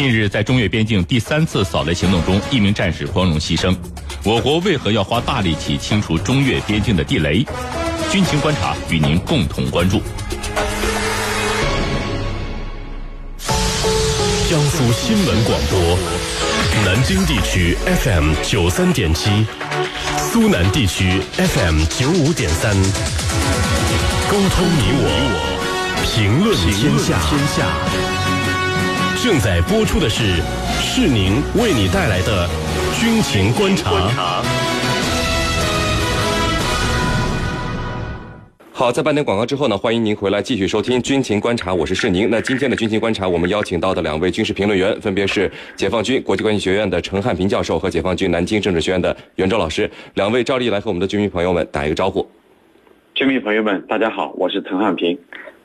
近日，在中越边境第三次扫雷行动中，一名战士光荣牺牲。我国为何要花大力气清除中越边境的地雷？军情观察与您共同关注。江苏新闻广播，南京地区 FM 九三点七，苏南地区 FM 九五点三，沟通你我，评论天下。正在播出的是是宁为你带来的军情观察。好，在半点广告之后呢，欢迎您回来继续收听军情观察，我是世宁。那今天的军情观察，我们邀请到的两位军事评论员，分别是解放军国际关系学院的陈汉平教授和解放军南京政治学院的袁周老师。两位照例来和我们的军迷朋友们打一个招呼。军迷朋友们，大家好，我是陈汉平。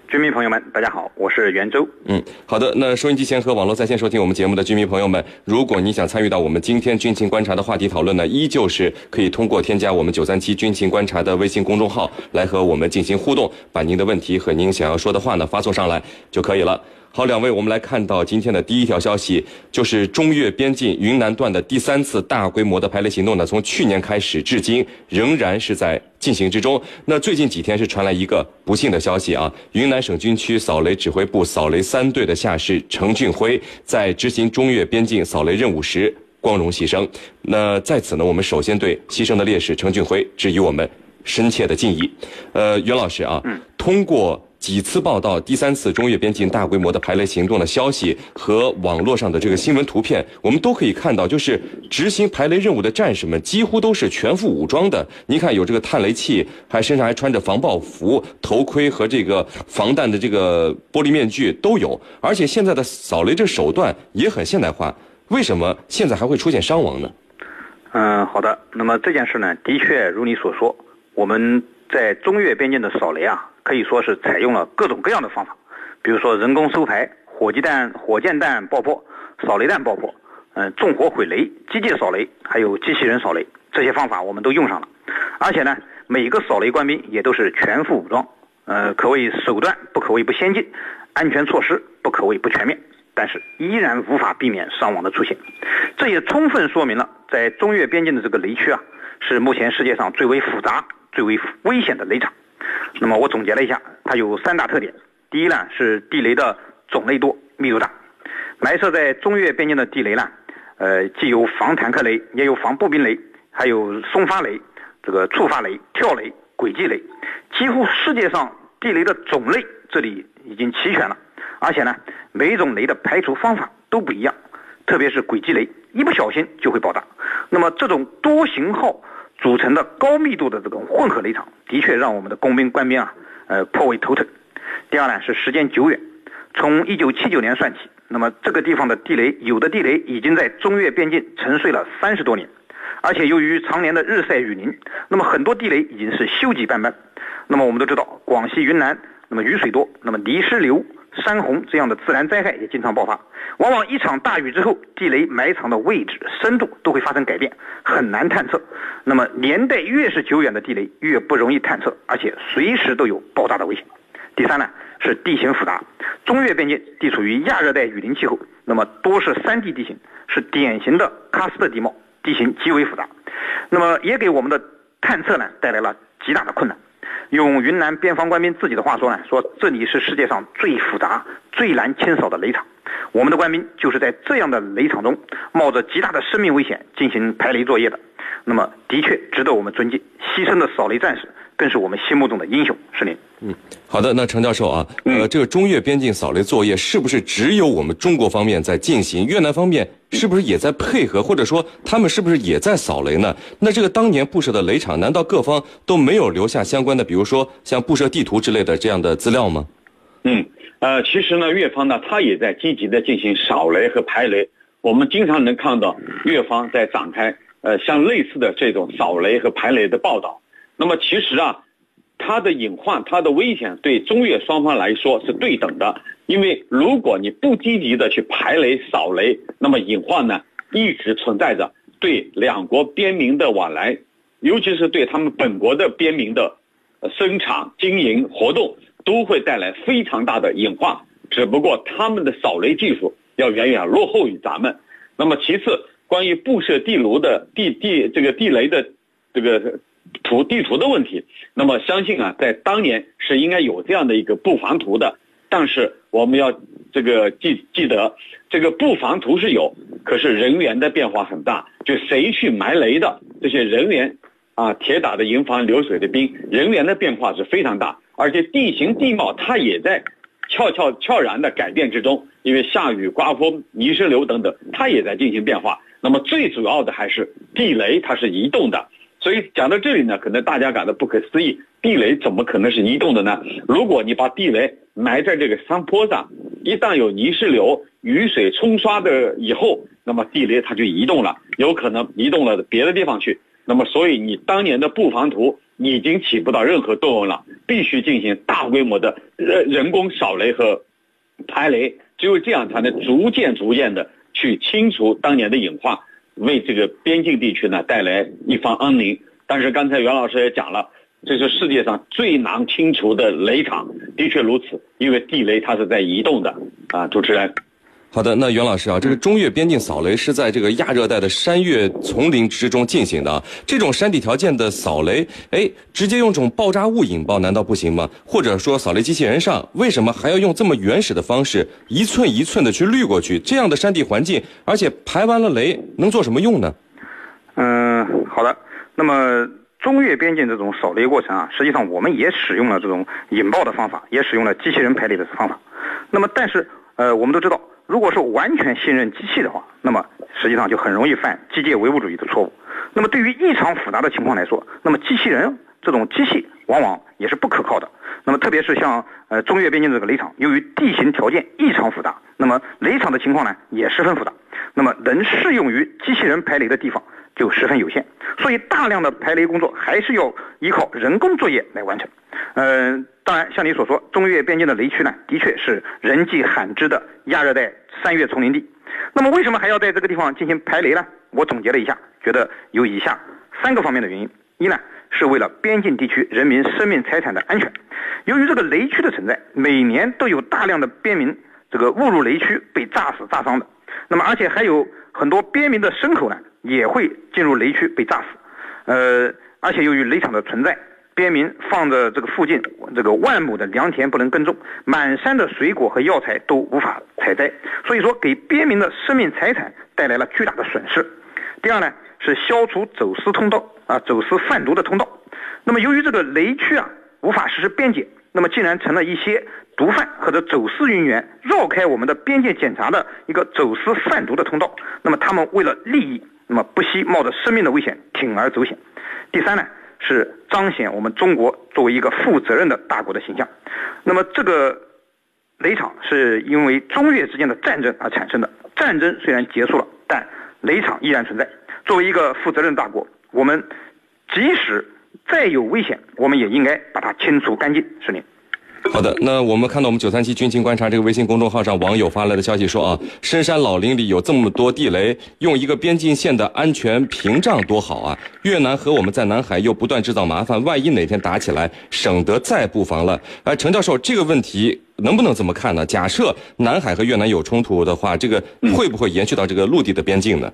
军迷朋友们，大家好，我是袁周。嗯，好的。那收音机前和网络在线收听我们节目的军迷朋友们，如果你想参与到我们今天军情观察的话题讨论呢，依旧是可以通过添加我们九三七军情观察的微信公众号来和我们进行互动，把您的问题和您想要说的话呢发送上来就可以了。好，两位，我们来看到今天的第一条消息，就是中越边境云南段的第三次大规模的排雷行动呢，从去年开始至今仍然是在进行之中。那最近几天是传来一个不幸的消息啊，云南省军区扫雷指挥部扫雷三队的下士程俊辉在执行中越边境扫雷任务时光荣牺牲。那在此呢，我们首先对牺牲的烈士程俊辉致以我们深切的敬意。呃，袁老师啊，通过。几次报道第三次中越边境大规模的排雷行动的消息和网络上的这个新闻图片，我们都可以看到，就是执行排雷任务的战士们几乎都是全副武装的。您看，有这个探雷器，还身上还穿着防爆服、头盔和这个防弹的这个玻璃面具都有，而且现在的扫雷这手段也很现代化。为什么现在还会出现伤亡呢？嗯，好的。那么这件事呢，的确如你所说，我们在中越边境的扫雷啊。可以说是采用了各种各样的方法，比如说人工收排、火箭弹、火箭弹爆破、扫雷弹爆破，嗯，纵火毁雷、机械扫雷，还有机器人扫雷，这些方法我们都用上了。而且呢，每个扫雷官兵也都是全副武装，呃，可谓手段不可谓不先进，安全措施不可谓不全面，但是依然无法避免伤亡的出现。这也充分说明了，在中越边境的这个雷区啊，是目前世界上最为复杂、最为危险的雷场。那么我总结了一下，它有三大特点。第一呢是地雷的种类多、密度大。埋设在中越边境的地雷呢，呃，既有防坦克雷，也有防步兵雷，还有松发雷、这个触发雷、跳雷、轨迹雷，几乎世界上地雷的种类这里已经齐全了。而且呢，每一种雷的排除方法都不一样，特别是轨迹雷，一不小心就会爆炸。那么这种多型号。组成的高密度的这种混合雷场，的确让我们的工兵官兵啊，呃颇为头疼。第二呢是时间久远，从一九七九年算起，那么这个地方的地雷，有的地雷已经在中越边境沉睡了三十多年，而且由于常年的日晒雨淋，那么很多地雷已经是锈迹斑斑。那么我们都知道，广西云南那么雨水多，那么泥石流。山洪这样的自然灾害也经常爆发，往往一场大雨之后，地雷埋藏的位置、深度都会发生改变，很难探测。那么年代越是久远的地雷，越不容易探测，而且随时都有爆炸的危险。第三呢，是地形复杂，中越边境地处于亚热带雨林气候，那么多是山地地形，是典型的喀斯特地貌，地形极为复杂，那么也给我们的探测呢带来了极大的困难。用云南边防官兵自己的话说呢，说这里是世界上最复杂、最难清扫的雷场。我们的官兵就是在这样的雷场中，冒着极大的生命危险进行排雷作业的。那么，的确值得我们尊敬。牺牲的扫雷战士，更是我们心目中的英雄。是您。嗯，好的。那程教授啊，呃，这个中越边境扫雷作业是不是只有我们中国方面在进行？越南方面是不是也在配合？或者说，他们是不是也在扫雷呢？那这个当年布设的雷场，难道各方都没有留下相关的，比如说像布设地图之类的这样的资料吗？嗯，呃，其实呢，越方呢，他也在积极的进行扫雷和排雷。我们经常能看到越方在展开。呃，像类似的这种扫雷和排雷的报道，那么其实啊，它的隐患、它的危险对中越双方来说是对等的。因为如果你不积极的去排雷扫雷，那么隐患呢一直存在着，对两国边民的往来，尤其是对他们本国的边民的生产经营活动，都会带来非常大的隐患。只不过他们的扫雷技术要远远落后于咱们。那么其次，关于布设地炉的地地这个地雷的这个图地图的问题，那么相信啊，在当年是应该有这样的一个布防图的。但是我们要这个记记得，这个布防图是有，可是人员的变化很大，就谁去埋雷的这些人员啊，铁打的营房流水的兵，人员的变化是非常大，而且地形地貌它也在悄悄悄然的改变之中，因为下雨、刮风、泥石流等等，它也在进行变化。那么最主要的还是地雷，它是移动的。所以讲到这里呢，可能大家感到不可思议，地雷怎么可能是移动的呢？如果你把地雷埋在这个山坡上，一旦有泥石流、雨水冲刷的以后，那么地雷它就移动了，有可能移动了别的地方去。那么，所以你当年的布防图已经起不到任何作用了，必须进行大规模的人人工扫雷和排雷，只有这样才能逐渐逐渐的去清除当年的隐患。为这个边境地区呢带来一方安宁，但是刚才袁老师也讲了，这是世界上最难清除的雷场，的确如此，因为地雷它是在移动的啊，主持人。好的，那袁老师啊，这个中越边境扫雷是在这个亚热带的山岳丛林之中进行的啊。这种山地条件的扫雷，哎，直接用这种爆炸物引爆难道不行吗？或者说，扫雷机器人上为什么还要用这么原始的方式，一寸一寸的去滤过去？这样的山地环境，而且排完了雷，能做什么用呢？嗯，好的。那么中越边境这种扫雷过程啊，实际上我们也使用了这种引爆的方法，也使用了机器人排雷的方法。那么，但是呃，我们都知道。如果是完全信任机器的话，那么实际上就很容易犯机械唯物主义的错误。那么对于异常复杂的情况来说，那么机器人这种机器往往也是不可靠的。那么特别是像呃中越边境这个雷场，由于地形条件异常复杂，那么雷场的情况呢也十分复杂。那么能适用于机器人排雷的地方就十分有限，所以大量的排雷工作还是要依靠人工作业来完成。嗯。当然，像你所说，中越边境的雷区呢，的确是人迹罕至的亚热带山岳丛林地。那么，为什么还要在这个地方进行排雷呢？我总结了一下，觉得有以下三个方面的原因：一呢，是为了边境地区人民生命财产的安全。由于这个雷区的存在，每年都有大量的边民这个误入雷区被炸死、炸伤的。那么，而且还有很多边民的牲口呢，也会进入雷区被炸死。呃，而且由于雷场的存在。边民放着这个附近这个万亩的良田不能耕种，满山的水果和药材都无法采摘，所以说给边民的生命财产带来了巨大的损失。第二呢，是消除走私通道啊，走私贩毒的通道。那么由于这个雷区啊无法实施边检，那么竟然成了一些毒贩或者走私人员绕开我们的边界检查的一个走私贩毒的通道。那么他们为了利益，那么不惜冒着生命的危险铤而走险。第三呢？是彰显我们中国作为一个负责任的大国的形象。那么，这个雷场是因为中越之间的战争而产生的。战争虽然结束了，但雷场依然存在。作为一个负责任大国，我们即使再有危险，我们也应该把它清除干净。是您。好的，那我们看到我们九三七军情观察这个微信公众号上网友发来的消息说啊，深山老林里有这么多地雷，用一个边境线的安全屏障多好啊！越南和我们在南海又不断制造麻烦，万一哪天打起来，省得再布防了。哎，陈教授，这个问题能不能这么看呢？假设南海和越南有冲突的话，这个会不会延续到这个陆地的边境呢？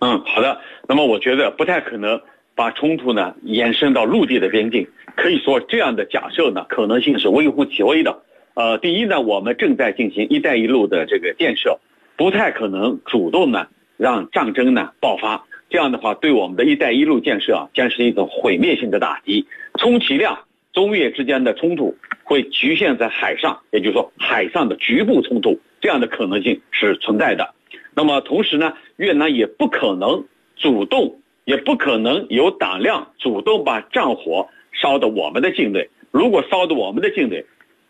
嗯，好的。那么我觉得不太可能。把冲突呢延伸到陆地的边境，可以说这样的假设呢可能性是微乎其微的。呃，第一呢，我们正在进行“一带一路”的这个建设，不太可能主动呢让战争呢爆发。这样的话，对我们的一带一路建设啊，将是一种毁灭性的打击。充其量，中越之间的冲突会局限在海上，也就是说海上的局部冲突，这样的可能性是存在的。那么同时呢，越南也不可能主动。也不可能有胆量主动把战火烧的我们的境内。如果烧的我们的境内，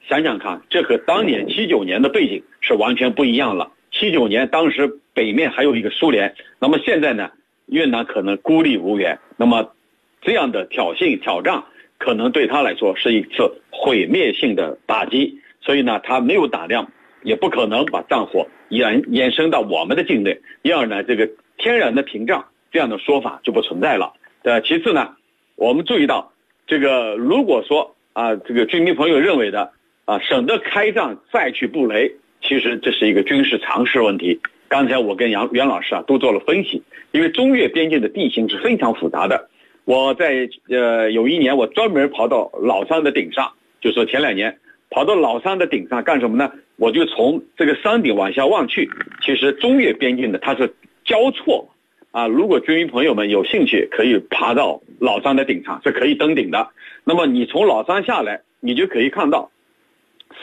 想想看，这和当年七九年的背景是完全不一样了。七九年当时北面还有一个苏联，那么现在呢，越南可能孤立无援。那么这样的挑衅挑战，可能对他来说是一次毁灭性的打击。所以呢，他没有胆量，也不可能把战火延延伸到我们的境内。第二呢，这个天然的屏障。这样的说法就不存在了。呃，其次呢，我们注意到，这个如果说啊，这个居民朋友认为的啊，省得开战再去布雷，其实这是一个军事常识问题。刚才我跟杨袁老师啊都做了分析，因为中越边境的地形是非常复杂的。我在呃有一年我专门跑到老山的顶上，就说前两年跑到老山的顶上干什么呢？我就从这个山顶往下望去，其实中越边境的它是交错啊。如果军民朋友们有兴趣，可以爬到老山的顶上，是可以登顶的。那么你从老山下来，你就可以看到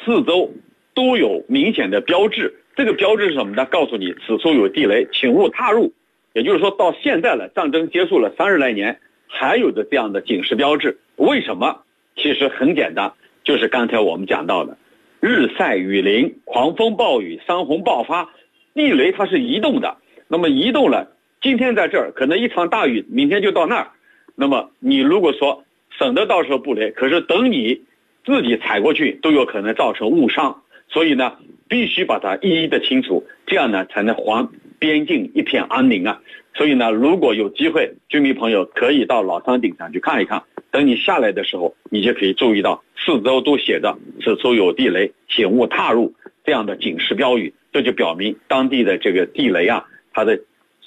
四周都有明显的标志。这个标志是什么呢？告诉你此处有地雷，请勿踏入。也就是说到现在了，战争结束了三十来年，还有着这样的警示标志。为什么？其实很简单，就是刚才我们讲到的，日晒雨淋、狂风暴雨、山洪爆发，地雷它是移动的。那么移动了，今天在这儿，可能一场大雨，明天就到那儿。那么你如果说省得到时候不雷，可是等你自己踩过去，都有可能造成误伤。所以呢。必须把它一一的清除，这样呢才能还边境一片安宁啊！所以呢，如果有机会，居民朋友可以到老山顶上去看一看。等你下来的时候，你就可以注意到四周都写着“此处有地雷，请勿踏入”这样的警示标语，这就表明当地的这个地雷啊，它的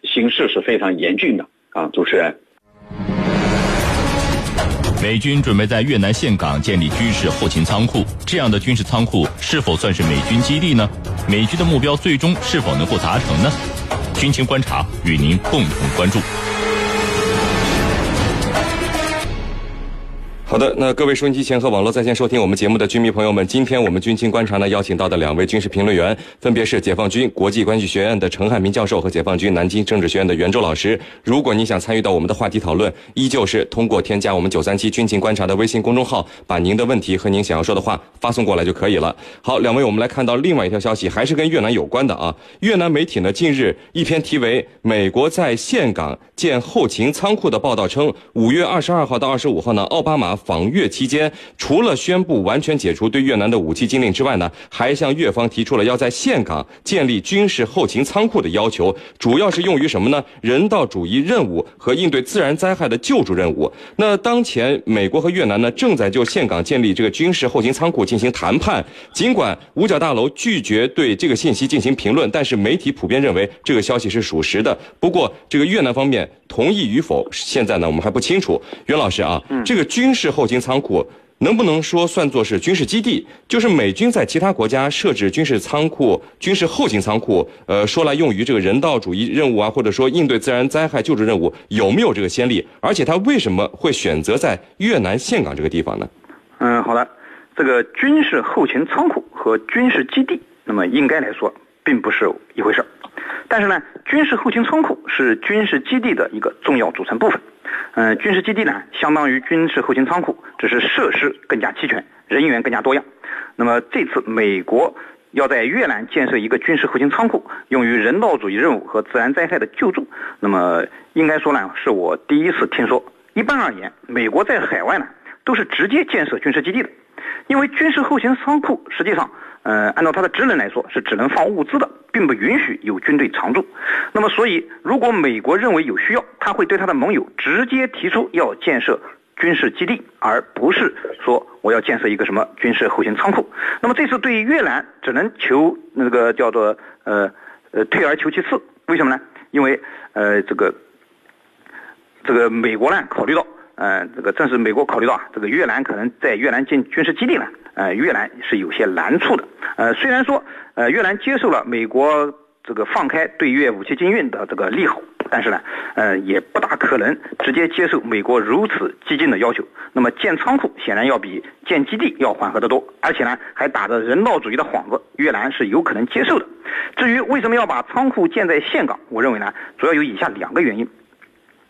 形势是非常严峻的啊！主持人。美军准备在越南岘港建立军事后勤仓库，这样的军事仓库是否算是美军基地呢？美军的目标最终是否能够达成呢？军情观察与您共同关注。好的，那各位收音机前和网络在线收听我们节目的军迷朋友们，今天我们军情观察呢邀请到的两位军事评论员，分别是解放军国际关系学院的陈汉民教授和解放军南京政治学院的袁周老师。如果你想参与到我们的话题讨论，依旧是通过添加我们九三七军情观察的微信公众号，把您的问题和您想要说的话发送过来就可以了。好，两位，我们来看到另外一条消息，还是跟越南有关的啊。越南媒体呢近日一篇题为《美国在岘港建后勤仓库》的报道称，五月二十二号到二十五号呢，奥巴马。访越期间，除了宣布完全解除对越南的武器禁令之外呢，还向越方提出了要在岘港建立军事后勤仓库的要求，主要是用于什么呢？人道主义任务和应对自然灾害的救助任务。那当前美国和越南呢，正在就岘港建立这个军事后勤仓库进行谈判。尽管五角大楼拒绝对这个信息进行评论，但是媒体普遍认为这个消息是属实的。不过，这个越南方面同意与否，现在呢我们还不清楚。袁老师啊，这个军事。后勤仓库能不能说算作是军事基地？就是美军在其他国家设置军事仓库、军事后勤仓库，呃，说来用于这个人道主义任务啊，或者说应对自然灾害救助任务，有没有这个先例？而且他为什么会选择在越南岘港这个地方呢？嗯，好的，这个军事后勤仓库和军事基地，那么应该来说并不是一回事儿。但是呢，军事后勤仓库是军事基地的一个重要组成部分。嗯，军事基地呢，相当于军事后勤仓库，只是设施更加齐全，人员更加多样。那么这次美国要在越南建设一个军事后勤仓库，用于人道主义任务和自然灾害的救助。那么应该说呢，是我第一次听说。一般而言，美国在海外呢都是直接建设军事基地的，因为军事后勤仓库实际上。呃，按照它的职能来说，是只能放物资的，并不允许有军队常驻。那么，所以如果美国认为有需要，他会对他的盟友直接提出要建设军事基地，而不是说我要建设一个什么军事后勤仓库。那么这次对越南只能求那个叫做呃呃退而求其次，为什么呢？因为呃这个这个美国呢考虑到，呃这个正是美国考虑到啊，这个越南可能在越南建军事基地呢。呃，越南是有些难处的。呃，虽然说，呃，越南接受了美国这个放开对越武器禁运的这个利好，但是呢，呃，也不大可能直接接受美国如此激进的要求。那么建仓库显然要比建基地要缓和得多，而且呢，还打着人道主义的幌子，越南是有可能接受的。至于为什么要把仓库建在岘港，我认为呢，主要有以下两个原因：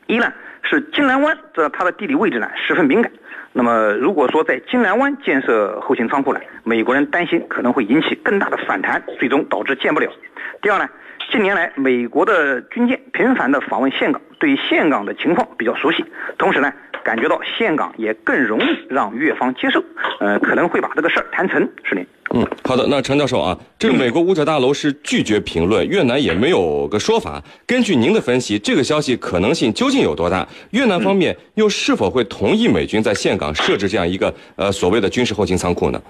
一呢，是金兰湾这它的地理位置呢十分敏感。那么，如果说在金兰湾建设后勤仓库呢，美国人担心可能会引起更大的反弹，最终导致建不了。第二呢，近年来美国的军舰频繁的访问岘港，对岘港的情况比较熟悉，同时呢。感觉到岘港也更容易让越方接受，呃，可能会把这个事儿谈成，是您。嗯，好的。那陈教授啊，这个美国五角大楼是拒绝评论，越南也没有个说法。根据您的分析，这个消息可能性究竟有多大？越南方面又是否会同意美军在岘港设置这样一个呃所谓的军事后勤仓库呢？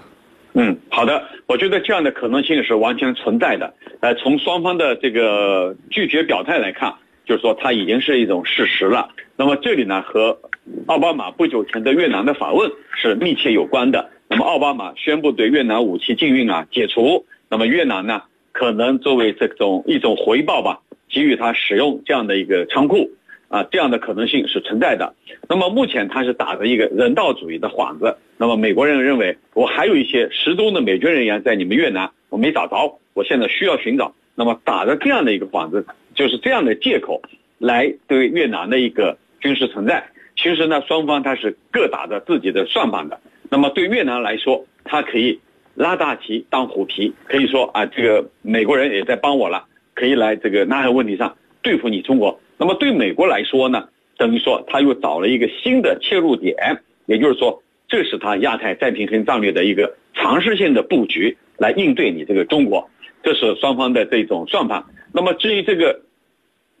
嗯，好的，我觉得这样的可能性是完全存在的。呃，从双方的这个拒绝表态来看，就是说它已经是一种事实了。那么这里呢，和奥巴马不久前的越南的访问是密切有关的。那么奥巴马宣布对越南武器禁运啊解除，那么越南呢可能作为这种一种回报吧，给予他使用这样的一个仓库啊，这样的可能性是存在的。那么目前他是打着一个人道主义的幌子。那么美国人认为我还有一些失踪的美军人员在你们越南，我没找着，我现在需要寻找。那么打着这样的一个幌子，就是这样的借口，来对越南的一个军事存在。其实呢，双方他是各打着自己的算盘的。那么对越南来说，他可以拉大旗当虎皮，可以说啊，这个美国人也在帮我了，可以来这个南海问题上对付你中国。那么对美国来说呢，等于说他又找了一个新的切入点，也就是说。这是他亚太再平衡战略的一个尝试性的布局，来应对你这个中国，这是双方的这种算盘。那么至于这个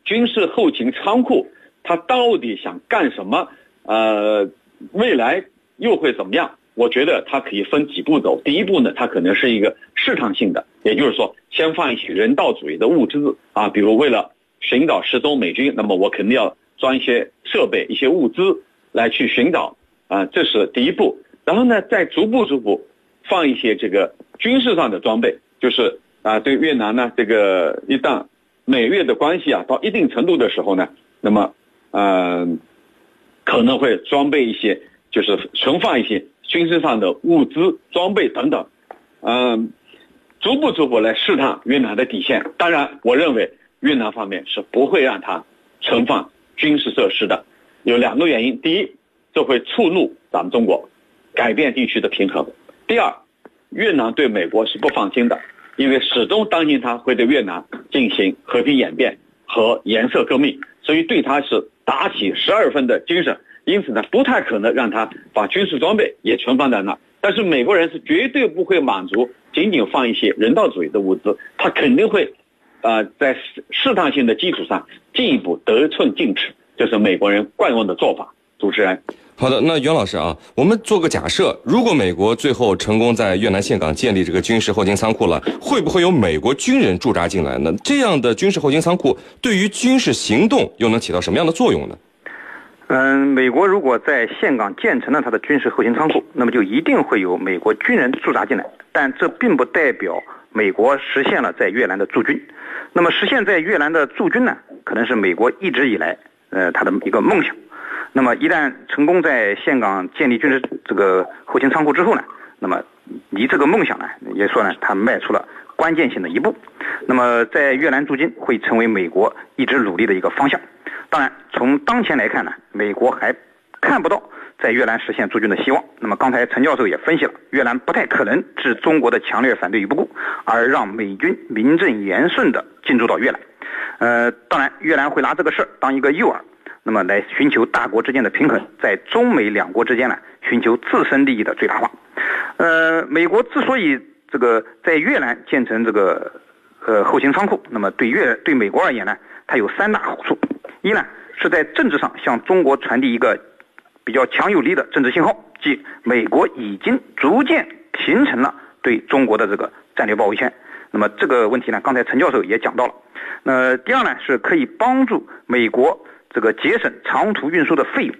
军事后勤仓库，它到底想干什么？呃，未来又会怎么样？我觉得它可以分几步走。第一步呢，它可能是一个试探性的，也就是说，先放一些人道主义的物资啊，比如为了寻找失踪美军，那么我肯定要装一些设备、一些物资来去寻找。啊，这是第一步，然后呢，再逐步逐步放一些这个军事上的装备，就是啊，对越南呢，这个一旦美越的关系啊到一定程度的时候呢，那么嗯，可能会装备一些，就是存放一些军事上的物资、装备等等，嗯，逐步逐步来试探越南的底线。当然，我认为越南方面是不会让它存放军事设施的，有两个原因，第一。这会触怒咱们中国，改变地区的平衡。第二，越南对美国是不放心的，因为始终担心他会对越南进行和平演变和颜色革命，所以对他是打起十二分的精神。因此呢，不太可能让他把军事装备也存放在那。但是美国人是绝对不会满足仅仅放一些人道主义的物资，他肯定会，呃，在试试探性的基础上进一步得寸进尺，这是美国人惯用的做法。主持人。好的，那袁老师啊，我们做个假设，如果美国最后成功在越南岘港建立这个军事后勤仓库了，会不会有美国军人驻扎进来呢？这样的军事后勤仓库对于军事行动又能起到什么样的作用呢？嗯，美国如果在岘港建成了它的军事后勤仓库，那么就一定会有美国军人驻扎进来，但这并不代表美国实现了在越南的驻军。那么实现在越南的驻军呢，可能是美国一直以来呃他的一个梦想。那么一旦成功在岘港建立军事这个后勤仓库之后呢，那么离这个梦想呢，也说呢，他迈出了关键性的一步。那么在越南驻军会成为美国一直努力的一个方向。当然，从当前来看呢，美国还看不到在越南实现驻军的希望。那么刚才陈教授也分析了，越南不太可能置中国的强烈反对于不顾，而让美军名正言顺地进驻到越南。呃，当然，越南会拿这个事儿当一个诱饵。那么来寻求大国之间的平衡，在中美两国之间呢，寻求自身利益的最大化。呃，美国之所以这个在越南建成这个呃后勤仓库，那么对越对美国而言呢，它有三大好处：一呢是在政治上向中国传递一个比较强有力的政治信号，即美国已经逐渐形成了对中国的这个战略包围圈。那么这个问题呢，刚才陈教授也讲到了。那第二呢，是可以帮助美国。这个节省长途运输的费用，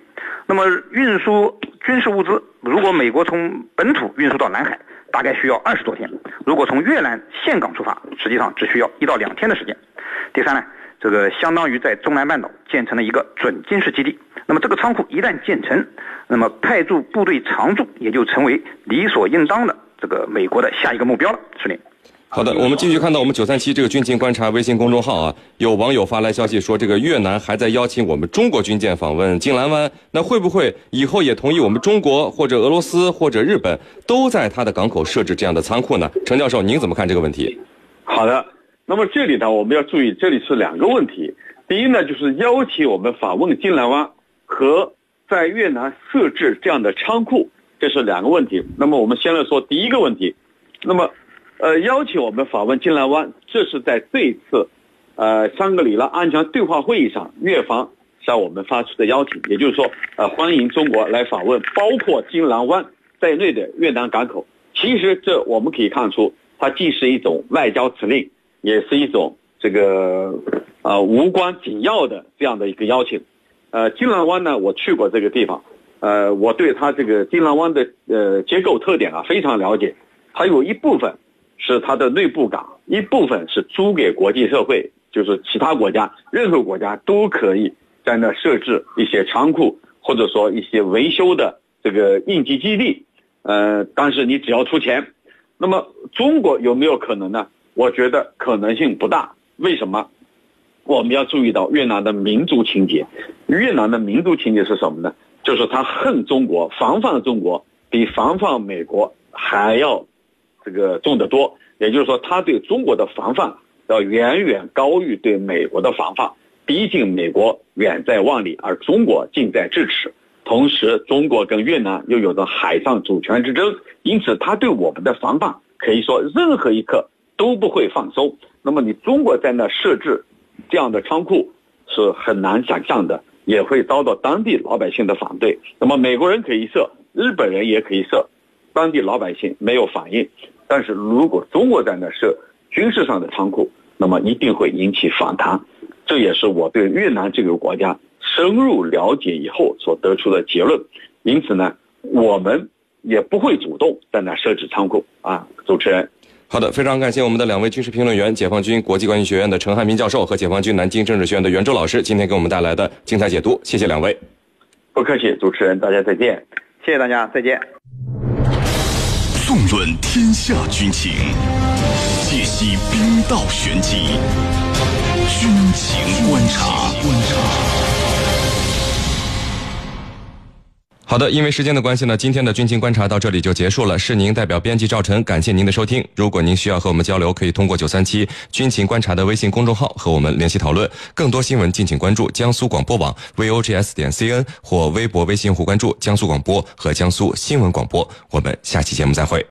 那么运输军事物资，如果美国从本土运输到南海，大概需要二十多天；如果从越南岘港出发，实际上只需要一到两天的时间。第三呢，这个相当于在中南半岛建成了一个准军事基地。那么这个仓库一旦建成，那么派驻部队常驻也就成为理所应当的这个美国的下一个目标了。司令。好的，我们继续看到我们九三七这个军情观察微信公众号啊，有网友发来消息说，这个越南还在邀请我们中国军舰访问金兰湾，那会不会以后也同意我们中国或者俄罗斯或者日本都在它的港口设置这样的仓库呢？陈教授，您怎么看这个问题？好的，那么这里呢，我们要注意，这里是两个问题。第一呢，就是邀请我们访问金兰湾和在越南设置这样的仓库，这是两个问题。那么我们先来说第一个问题，那么。呃，邀请我们访问金兰湾，这是在这一次，呃，香格里拉安全对话会议上，越方向我们发出的邀请，也就是说，呃，欢迎中国来访问包括金兰湾在内的越南港口。其实这我们可以看出，它既是一种外交辞令，也是一种这个呃无关紧要的这样的一个邀请。呃，金兰湾呢，我去过这个地方，呃，我对它这个金兰湾的呃结构特点啊非常了解。它有一部分是它的内部港，一部分是租给国际社会，就是其他国家，任何国家都可以在那设置一些仓库，或者说一些维修的这个应急基地。呃，但是你只要出钱，那么中国有没有可能呢？我觉得可能性不大。为什么？我们要注意到越南的民族情节。越南的民族情节是什么呢？就是他恨中国，防范中国，比防范美国还要这个重得多。也就是说，他对中国的防范要远远高于对美国的防范。毕竟美国远在万里，而中国近在咫尺。同时，中国跟越南又有着海上主权之争，因此他对我们的防范可以说任何一刻都不会放松。那么，你中国在那设置这样的仓库是很难想象的，也会遭到当地老百姓的反对。那么，美国人可以设，日本人也可以设，当地老百姓没有反应。但是如果中国在那设军事上的仓库，那么一定会引起反弹。这也是我对越南这个国家。深入了解以后所得出的结论，因此呢，我们也不会主动在那设置仓库啊。主持人，好的，非常感谢我们的两位军事评论员，解放军国际关系学院的陈汉民教授和解放军南京政治学院的袁周老师，今天给我们带来的精彩解读，谢谢两位。不客气，主持人，大家再见。谢谢大家，再见。纵论天下军情，解析兵道玄机，军情观察。观。好的，因为时间的关系呢，今天的军情观察到这里就结束了。是您代表编辑赵晨，感谢您的收听。如果您需要和我们交流，可以通过九三七军情观察的微信公众号和我们联系讨论。更多新闻敬请关注江苏广播网 vogs 点 cn 或微博、微信互关注江苏广播和江苏新闻广播。我们下期节目再会。